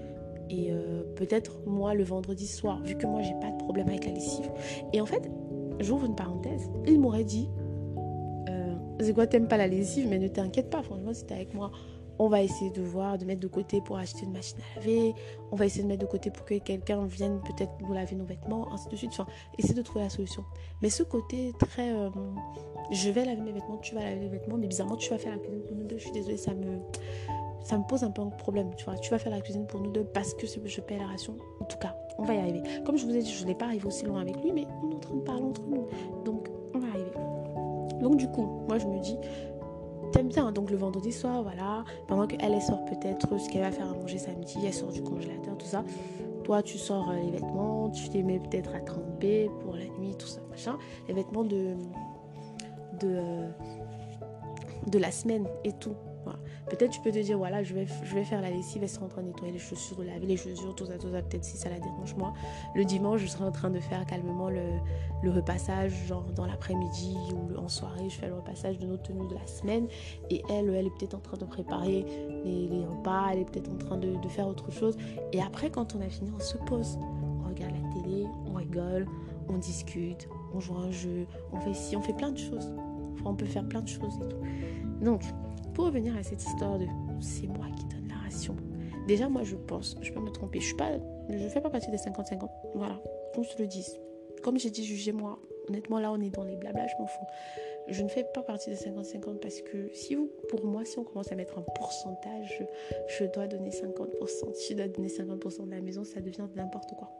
Et euh, peut-être moi le vendredi soir vu que moi j'ai pas de problème avec la lessive. Et en fait j'ouvre une parenthèse. Il m'aurait dit euh, c'est quoi t'aimes pas la lessive mais ne t'inquiète pas franchement si t'es avec moi on va essayer de voir, de mettre de côté pour acheter une machine à laver. On va essayer de mettre de côté pour que quelqu'un vienne peut-être nous laver nos vêtements, ainsi de suite. Enfin, essayer de trouver la solution. Mais ce côté très, euh, je vais laver mes vêtements, tu vas laver les vêtements, mais bizarrement tu vas faire la cuisine pour nous deux. Je suis désolée, ça me, ça me pose un peu un problème. Tu vois, tu vas faire la cuisine pour nous deux parce que je paye la ration. En tout cas, on va y arriver. Comme je vous ai dit, je n'ai pas arrivé aussi loin avec lui, mais on est en train de parler entre nous. Donc. Donc du coup, moi je me dis, t'aimes bien. Donc le vendredi soir, voilà, pendant qu'elle elle sort peut-être ce qu'elle va faire à manger samedi, elle sort du congélateur, tout ça. Toi, tu sors euh, les vêtements, tu les mets peut-être à tremper pour la nuit, tout ça, machin. Les vêtements de, de, euh, de la semaine et tout. Peut-être tu peux te dire, voilà, je vais, je vais faire la lessive, elle sera en train de nettoyer les chaussures, laver les chaussures, tout ça, tout ça. Peut-être si ça la dérange, moi. Le dimanche, je serai en train de faire calmement le, le repassage, genre dans l'après-midi ou en soirée, je fais le repassage de nos tenues de la semaine. Et elle, elle est peut-être en train de préparer les, les repas, elle est peut-être en train de, de faire autre chose. Et après, quand on a fini, on se pose. On regarde la télé, on rigole, on discute, on joue un jeu, on fait ci, on fait plein de choses. Enfin, on peut faire plein de choses et tout. Donc, pour revenir à cette histoire de c'est moi qui donne la ration. Déjà, moi, je pense, je peux me tromper. Je ne fais pas partie des 50-50. Voilà, qu'on se le dise. Comme j'ai dit, jugez-moi. Honnêtement, là, on est dans les blabla, je m'en fous. Je ne fais pas partie des 50-50 parce que si vous, pour moi, si on commence à mettre un pourcentage, je, dois donner 50%. Si je dois donner 50% de la maison, ça devient n'importe quoi.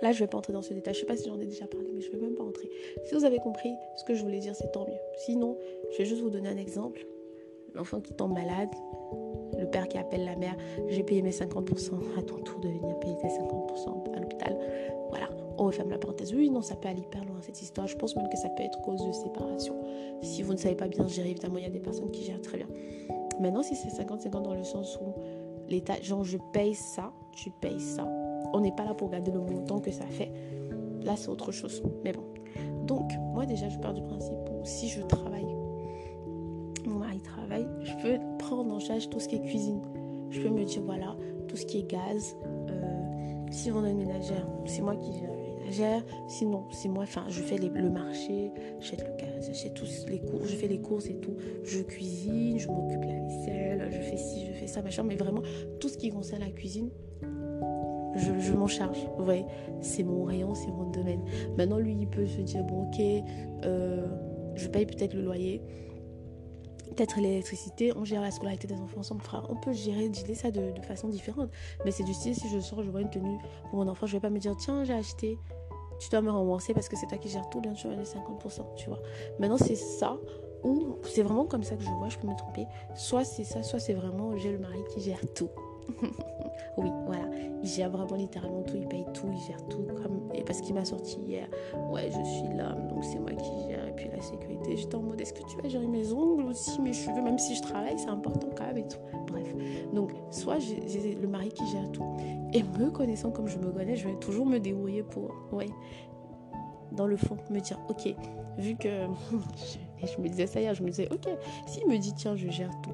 Là, je ne vais pas entrer dans ce détail. Je ne sais pas si j'en ai déjà parlé, mais je ne vais même pas entrer. Si vous avez compris ce que je voulais dire, c'est tant mieux. Sinon, je vais juste vous donner un exemple l'enfant qui tombe malade, le père qui appelle la mère, j'ai payé mes 50%, à ton tour de venir payer tes 50% à l'hôpital. Voilà, on referme la parenthèse. Oui, non, ça peut aller hyper loin cette histoire. Je pense même que ça peut être cause de séparation. Si vous ne savez pas bien gérer, évidemment, il y a des personnes qui gèrent très bien. Maintenant, si c'est 50-50 dans le sens où l'État, genre je paye ça, tu payes ça. On n'est pas là pour regarder le montant que ça fait. Là, c'est autre chose. Mais bon. Donc, moi déjà, je pars du principe où si je travaille peux prendre en charge tout ce qui est cuisine. Je peux me dire, voilà, tout ce qui est gaz. Euh, si on a une ménagère, c'est moi qui gère la ménagère. Sinon, c'est moi, enfin, je fais le marché, j'achète le gaz, j'achète tous les courses, je fais les courses et tout. Je cuisine, je m'occupe de la vaisselle, je fais ci, je fais ça, machin. Mais vraiment, tout ce qui concerne la cuisine, je, m'en charge. Vous voyez, c'est mon rayon, c'est mon domaine. Maintenant, lui, il peut se dire, bon, ok, euh, je paye peut-être le loyer peut-être l'électricité, on gère la scolarité des enfants ensemble. On peut gérer, gérer ça de, façon différente. Mais c'est du style, si je sors, je vois une tenue pour mon enfant, je vais pas me dire, tiens, j'ai acheté, tu dois me rembourser parce que c'est toi qui gères tout, bien sûr, les 50%, tu vois. Maintenant, c'est ça, ou c'est vraiment comme ça que je vois, je peux me tromper. Soit c'est ça, soit c'est vraiment, j'ai le mari qui gère tout. oui, voilà. Il gère vraiment littéralement tout, il paye tout, il gère tout. Comme... Et parce qu'il m'a sorti hier, ouais, je suis là, donc c'est moi qui gère. Et puis la sécurité, j'étais en mode, est-ce que tu vas gérer mes ongles aussi, mes cheveux, même si je travaille, c'est important quand même et tout. Bref. Donc, soit j'ai le mari qui gère tout. Et me connaissant comme je me connais, je vais toujours me débrouiller pour, ouais, dans le fond, me dire, ok, vu que. et je me disais ça hier, je me disais, ok, s'il me dit, tiens, je gère tout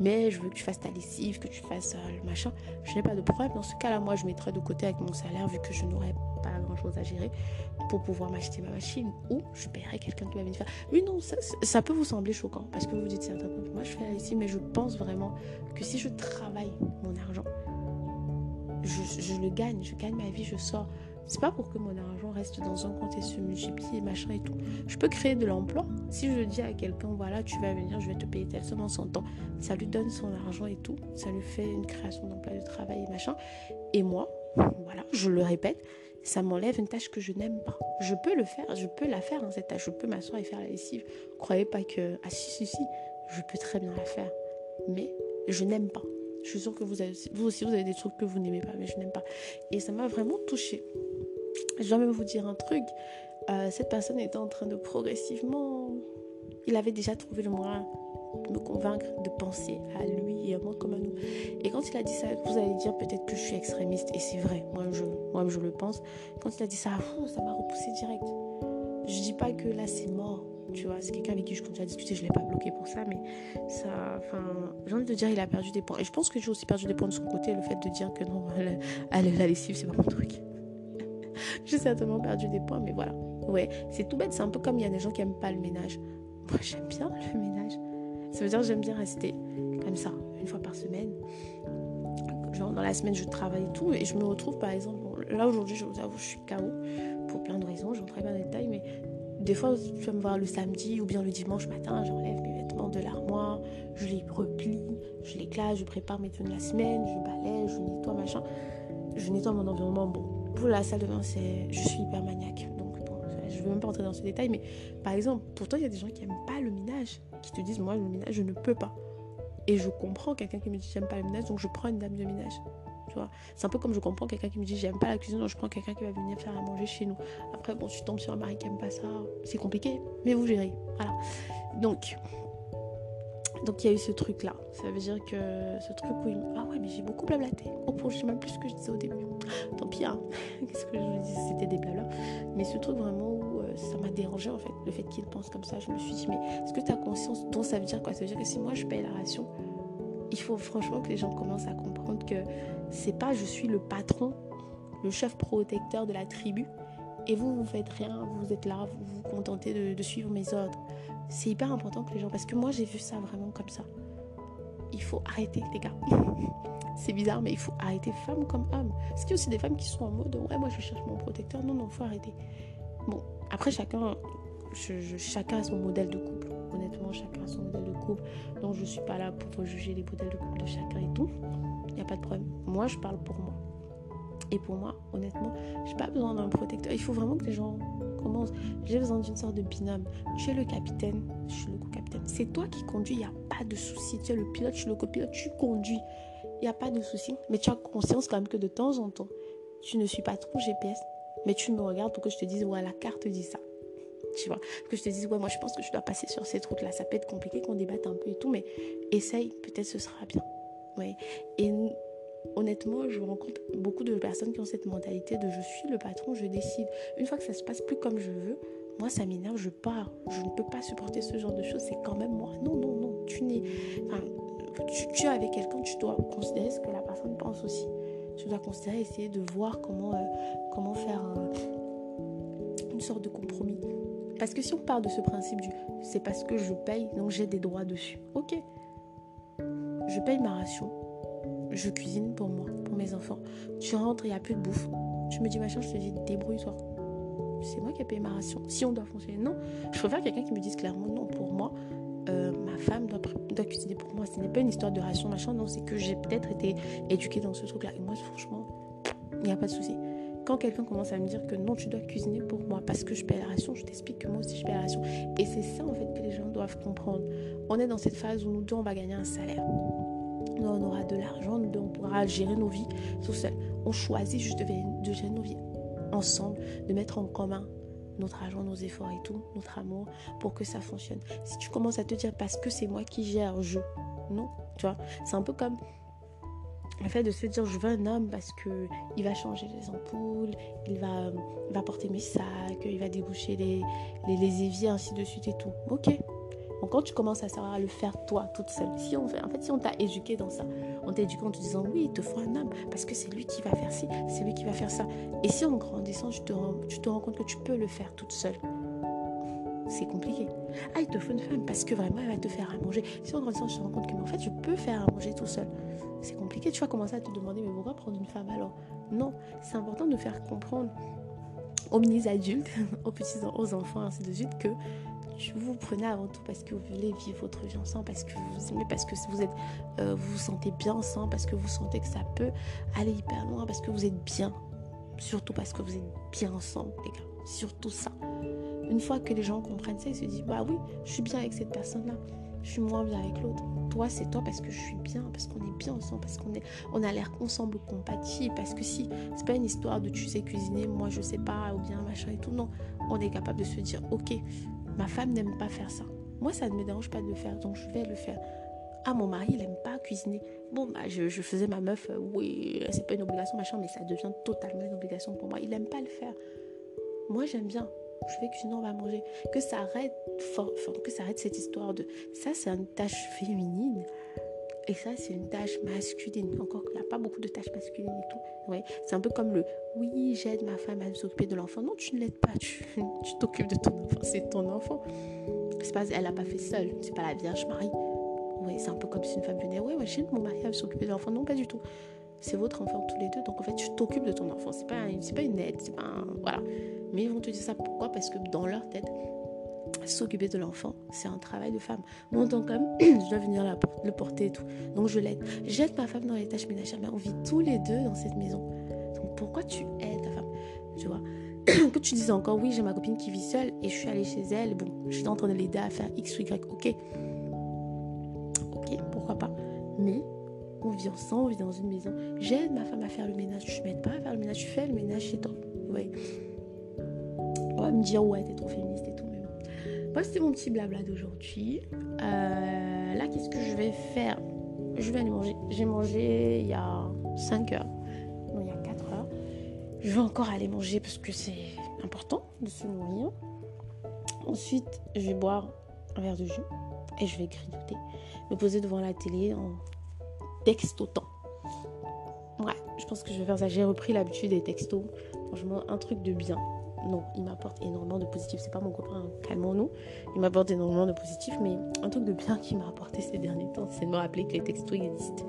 mais je veux que tu fasses ta lessive, que tu fasses euh, le machin. Je n'ai pas de problème. Dans ce cas-là, moi, je mettrai de côté avec mon salaire, vu que je n'aurai pas grand-chose à gérer, pour pouvoir m'acheter ma machine. Ou je paierai quelqu'un qui va venir faire. Oui, non, ça, ça, peut vous sembler choquant, parce que vous vous dites, certainement, moi, je fais la lessive, mais je pense vraiment que si je travaille mon argent, je le gagne, je gagne ma vie, je sors. C'est pas pour que mon argent reste dans un compte et se multiplie et machin et tout. Je peux créer de l'emploi. Si je dis à quelqu'un, voilà, tu vas venir, je vais te payer telle somme en son temps, ça lui donne son argent et tout. Ça lui fait une création d'emploi de travail et machin. Et moi, voilà, je le répète, ça m'enlève une tâche que je n'aime pas. Je peux le faire, je peux la faire, hein, cette tâche. Je peux m'asseoir et faire la lessive. Croyez pas que, ah si, si, si, je peux très bien la faire. Mais je n'aime pas. Je suis sûre que vous, avez, vous aussi, vous avez des trucs que vous n'aimez pas, mais je n'aime pas. Et ça m'a vraiment touchée. Je dois même vous dire un truc. Euh, cette personne était en train de progressivement. Il avait déjà trouvé le moyen de me convaincre de penser à lui et à moi comme à nous. Et quand il a dit ça, vous allez dire peut-être que je suis extrémiste. Et c'est vrai, moi je, moi je le pense. Quand il a dit ça, ça m'a repoussé direct. Je dis pas que là c'est mort. Tu vois, c'est quelqu'un avec qui je continue à discuter, je ne l'ai pas bloqué pour ça, mais ça. Enfin, j'ai envie de dire, il a perdu des points. Et je pense que j'ai aussi perdu des points de son côté, le fait de dire que non, la, la lessive, c'est pas mon truc. J'ai certainement perdu des points, mais voilà. Ouais, c'est tout bête. C'est un peu comme il y a des gens qui aiment pas le ménage. Moi, j'aime bien le ménage. Ça veut dire que j'aime bien rester comme ça, une fois par semaine. Genre, dans la semaine, je travaille et tout. Et je me retrouve, par exemple, là aujourd'hui, je vous avoue, je suis KO pour plein de raisons. Je très bien en détail, mais des fois, tu vas me voir le samedi ou bien le dimanche matin, j'enlève mes vêtements de l'armoire, je les replie, je les classe, je prépare mes tenues de la semaine, je balaye, je nettoie, machin. Je nettoie mon environnement. Bon, pour la salle de bain, c'est, je suis hyper maniaque. Donc, bon, je ne veux même pas entrer dans ce détail. Mais par exemple, pourtant, il y a des gens qui n'aiment pas le ménage, qui te disent, moi, le ménage, je ne peux pas. Et je comprends quelqu'un qui me dit, j'aime pas le ménage, donc je prends une dame de ménage. Tu vois, c'est un peu comme je comprends quelqu'un qui me dit, j'aime pas la cuisine, donc je prends quelqu'un qui va venir faire à manger chez nous. Après, bon, tu tombes sur un mari qui aime pas ça, c'est compliqué, mais vous gérez. Voilà. Donc, donc il y a eu ce truc là. Ça veut dire que ce truc où il... Ah ouais mais j'ai beaucoup blablaté. Au point je sais même plus ce que je disais au début. Tant pis hein. Qu'est-ce que je vous disais C'était des blablas. Mais ce truc vraiment où euh, ça m'a dérangé en fait. Le fait qu'il pense comme ça. Je me suis dit mais est-ce que tu as conscience dont ça veut dire quoi? Ça veut dire que si moi je paye la ration, il faut franchement que les gens commencent à comprendre que c'est pas je suis le patron, le chef protecteur de la tribu. Et vous, vous faites rien, vous êtes là, vous vous contentez de suivre mes ordres. C'est hyper important que les gens, parce que moi j'ai vu ça vraiment comme ça. Il faut arrêter les gars. c'est bizarre, mais il faut arrêter femme comme homme. Parce qu'il y a aussi des femmes qui sont en mode ouais moi je cherche mon protecteur. Non non, faut arrêter. Bon après chacun, chacun a son modèle de couple. Honnêtement chacun a son modèle de couple. Donc je suis pas là pour juger les modèles de couple de chacun et tout. Il n'y a pas de problème. Moi je parle pour moi. Et pour moi, honnêtement, j'ai pas besoin d'un protecteur. Il faut vraiment que les gens j'ai besoin d'une sorte de binôme. Tu es le capitaine, je suis le co-capitaine. C'est toi qui conduis, il n'y a pas de souci. Tu es le pilote, je suis le copilote, tu conduis. Il n'y a pas de souci. Mais tu as conscience quand même que de temps en temps, tu ne suis pas trop GPS, mais tu me regardes pour que je te dise, ouais, la carte dit ça. Tu vois, que je te dise, ouais, moi je pense que je dois passer sur cette route-là. Ça peut être compliqué qu'on débatte un peu et tout, mais essaye, peut-être ce sera bien. Ouais. Et honnêtement, je rencontre beaucoup de personnes qui ont cette mentalité de je suis le patron, je décide. Une fois que ça se passe plus comme je veux, moi ça m'énerve, je pars. Je ne peux pas supporter ce genre de choses, c'est quand même moi. Non, non, non, tu n'es. Enfin, tu, es avec quelqu'un, tu dois considérer ce que la personne pense aussi. Tu dois considérer, essayer de voir comment, euh, comment faire une sorte de compromis. Parce que si on part de ce principe du c'est parce que je paye, donc j'ai des droits dessus. Ok. Je paye ma ration je cuisine pour moi, pour mes enfants. Tu rentres, il n'y a plus de bouffe. Tu me dis machin, je te dis débrouille-toi. C'est moi qui ai payé ma ration. Si on doit fonctionner, non. Je préfère quelqu'un qui me dise clairement non. Pour moi, euh, ma femme doit, doit, cuisiner pour moi. Ce n'est pas une histoire de ration, machin. Non, c'est que j'ai peut-être été éduquée dans ce truc-là. Et moi, franchement, il n'y a pas de souci. Quand quelqu'un commence à me dire que non, tu dois cuisiner pour moi parce que je paye la ration, je t'explique que moi aussi je paye la ration. Et c'est ça en fait que les gens doivent comprendre. On est dans cette phase où nous deux, on va gagner un salaire on aura de l'argent, on pourra gérer nos vies tout seul. On choisit juste de, gérer nos vies ensemble, de mettre en commun notre argent, nos efforts et tout, notre amour, pour que ça fonctionne. Si tu commences à te dire parce que c'est moi qui gère, je. Non, tu vois. C'est un peu comme le fait de se dire je veux un homme parce que il va changer les ampoules, il va, va porter mes sacs, il va déboucher les, les, les éviers, ainsi de suite et tout. Ok, Quand tu commences à savoir le faire toi, toute seule, si on fait, en fait, si on t'a éduqué dans ça, on t'a éduqué en te disant oui, il te faut un homme parce que c'est lui qui va faire ci, c'est lui qui va faire ça. Et si en grandissant, tu te rends, tu te rends compte que tu peux le faire toute seule, c'est compliqué. Ah, il te faut une femme parce que vraiment, elle va te faire à manger. Si en grandissant, tu te rends compte que, en fait, je peux faire à manger tout seul. C'est compliqué. Tu vas commencer à te demander, mais pourquoi prendre une femme alors? Non, c'est important de faire comprendre aux mini-adultes, aux petits aux enfants, ainsi de suite, que vous prenez avant tout parce que vous voulez vivre votre vie ensemble, parce que vous aimez, parce que vous êtes, euh, vous sentez bien ensemble, parce que vous sentez que ça peut aller hyper loin, parce que vous êtes bien. Surtout parce que vous êtes bien ensemble, les gars. Surtout ça. Une fois que les gens comprennent ça, ils se disent Bah oui, je suis bien avec cette personne-là. Je suis moins bien avec l'autre. Toi, c'est toi parce que je suis bien, parce qu'on est bien ensemble, parce qu'on on a l'air ensemble compatible. Parce que si, c'est pas une histoire de tu sais cuisiner, moi je sais pas, ou bien machin et tout. Non, on est capable de se dire Ok, ma femme n'aime pas faire ça. Moi, ça ne me dérange pas de le faire, donc je vais le faire. Ah, mon mari, il n'aime pas cuisiner. Bon, bah, je, faisais ma meuf, euh, oui, c'est pas une obligation, machin, mais ça devient totalement une obligation pour moi. Il n'aime pas le faire. Moi, j'aime bien je vais cuisiner, on va manger. Que ça arrête, que ça arrête cette histoire de ça, c'est une tâche féminine. Et ça, c'est une tâche masculine. Encore qu'il n'y a pas beaucoup de tâches masculines et tout. Ouais. C'est un peu comme le oui, j'aide ma femme à s'occuper de l'enfant. Non, tu ne l'aides pas. Tu t'occupes de ton enfant. C'est ton enfant. Pas, elle n'a pas fait seule. C'est pas la Vierge Marie. Ouais, c'est un peu comme si une femme venait. Ouais, ouais j'aide mon mari à s'occuper de l'enfant. Non, pas du tout. C'est votre enfant tous les deux. Donc en fait, tu t'occupes de ton enfant. C'est pas, pas une aide. Voilà. Mais ils vont te dire ça pourquoi? Parce que dans leur tête, s'occuper de l'enfant, c'est un travail de femme. Moi, en tant qu'homme, je dois venir le porter et tout. Donc, je l'aide. J'aide ma femme dans les tâches ménagères, mais on vit tous les deux dans cette maison. Donc, pourquoi tu aides ta femme? Tu vois Que tu dises encore, oui, j'ai ma copine qui vit seule et je suis allée chez elle. Bon, je suis en train de l'aider à faire X ou Y. Ok. Ok, pourquoi pas. Mais on vit ensemble, on vit dans une maison. J'aide ma femme à faire le ménage. Tu m'aides pas à faire le ménage, tu fais le ménage chez toi. Oui on va me dire ouais t'es trop féministe bon c'était mon petit blabla d'aujourd'hui. Euh, là qu'est-ce que je vais faire? Je vais aller manger j'ai mangé il y a 5 heures. Non il y a 4 heures. Je vais encore aller manger parce que c'est important de se nourrir. Ensuite je vais boire un verre de jus et je vais grignoter me poser devant la télé en textotant. Ouais je pense que je vais faire ça. J'ai repris l'habitude des textos. Franchement un truc de bien non, il m'apporte énormément de positif. C'est pas mon copain, hein. calmons-nous. Il m'apporte énormément de positif, mais un truc de bien qui m'a apporté ces derniers temps, c'est de me rappeler que les textos existent.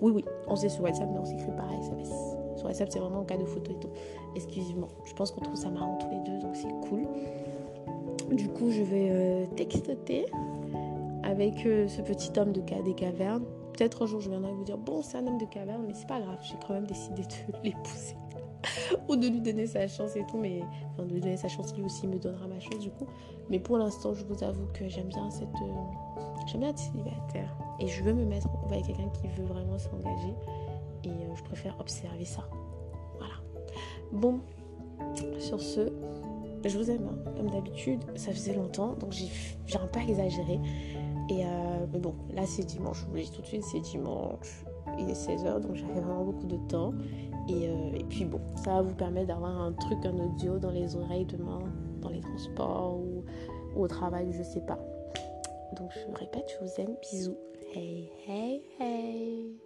Oui, oui, on sait sur WhatsApp, mais on s'écrit par SMS. Sur WhatsApp, c'est vraiment en cas de photo et tout. Exclusivement. Je pense qu'on trouve ça marrant tous les deux, donc c'est cool. Du coup, je vais euh, texter avec euh, ce petit homme de des cavernes. Peut-être un jour, je viendrai vous dire bon, c'est un homme de caverne, mais c'est pas grave, j'ai quand même décidé de l'épouser. ou de lui donner sa chance et tout, mais enfin de lui donner sa chance, lui aussi me donnera ma chance du coup. Mais pour l'instant, je vous avoue que j'aime bien cette, euh, j'aime bien être célibataire et je veux me mettre avec quelqu'un qui veut vraiment s'engager et euh, je préfère observer ça. Voilà. Bon, sur ce, je vous aime hein. comme d'habitude. Ça faisait longtemps, donc j'ai un peu exagéré. Et euh, mais bon, là c'est dimanche, je vous le dis tout de suite, c'est dimanche, il est 16h, donc j'avais vraiment beaucoup de temps. Euh, et, puis bon, ça va vous permettre d'avoir un truc, un audio dans les oreilles demain, dans les transports ou, ou au travail, je sais pas. Donc je répète, je vous aime, bisous. Hey, hey, hey.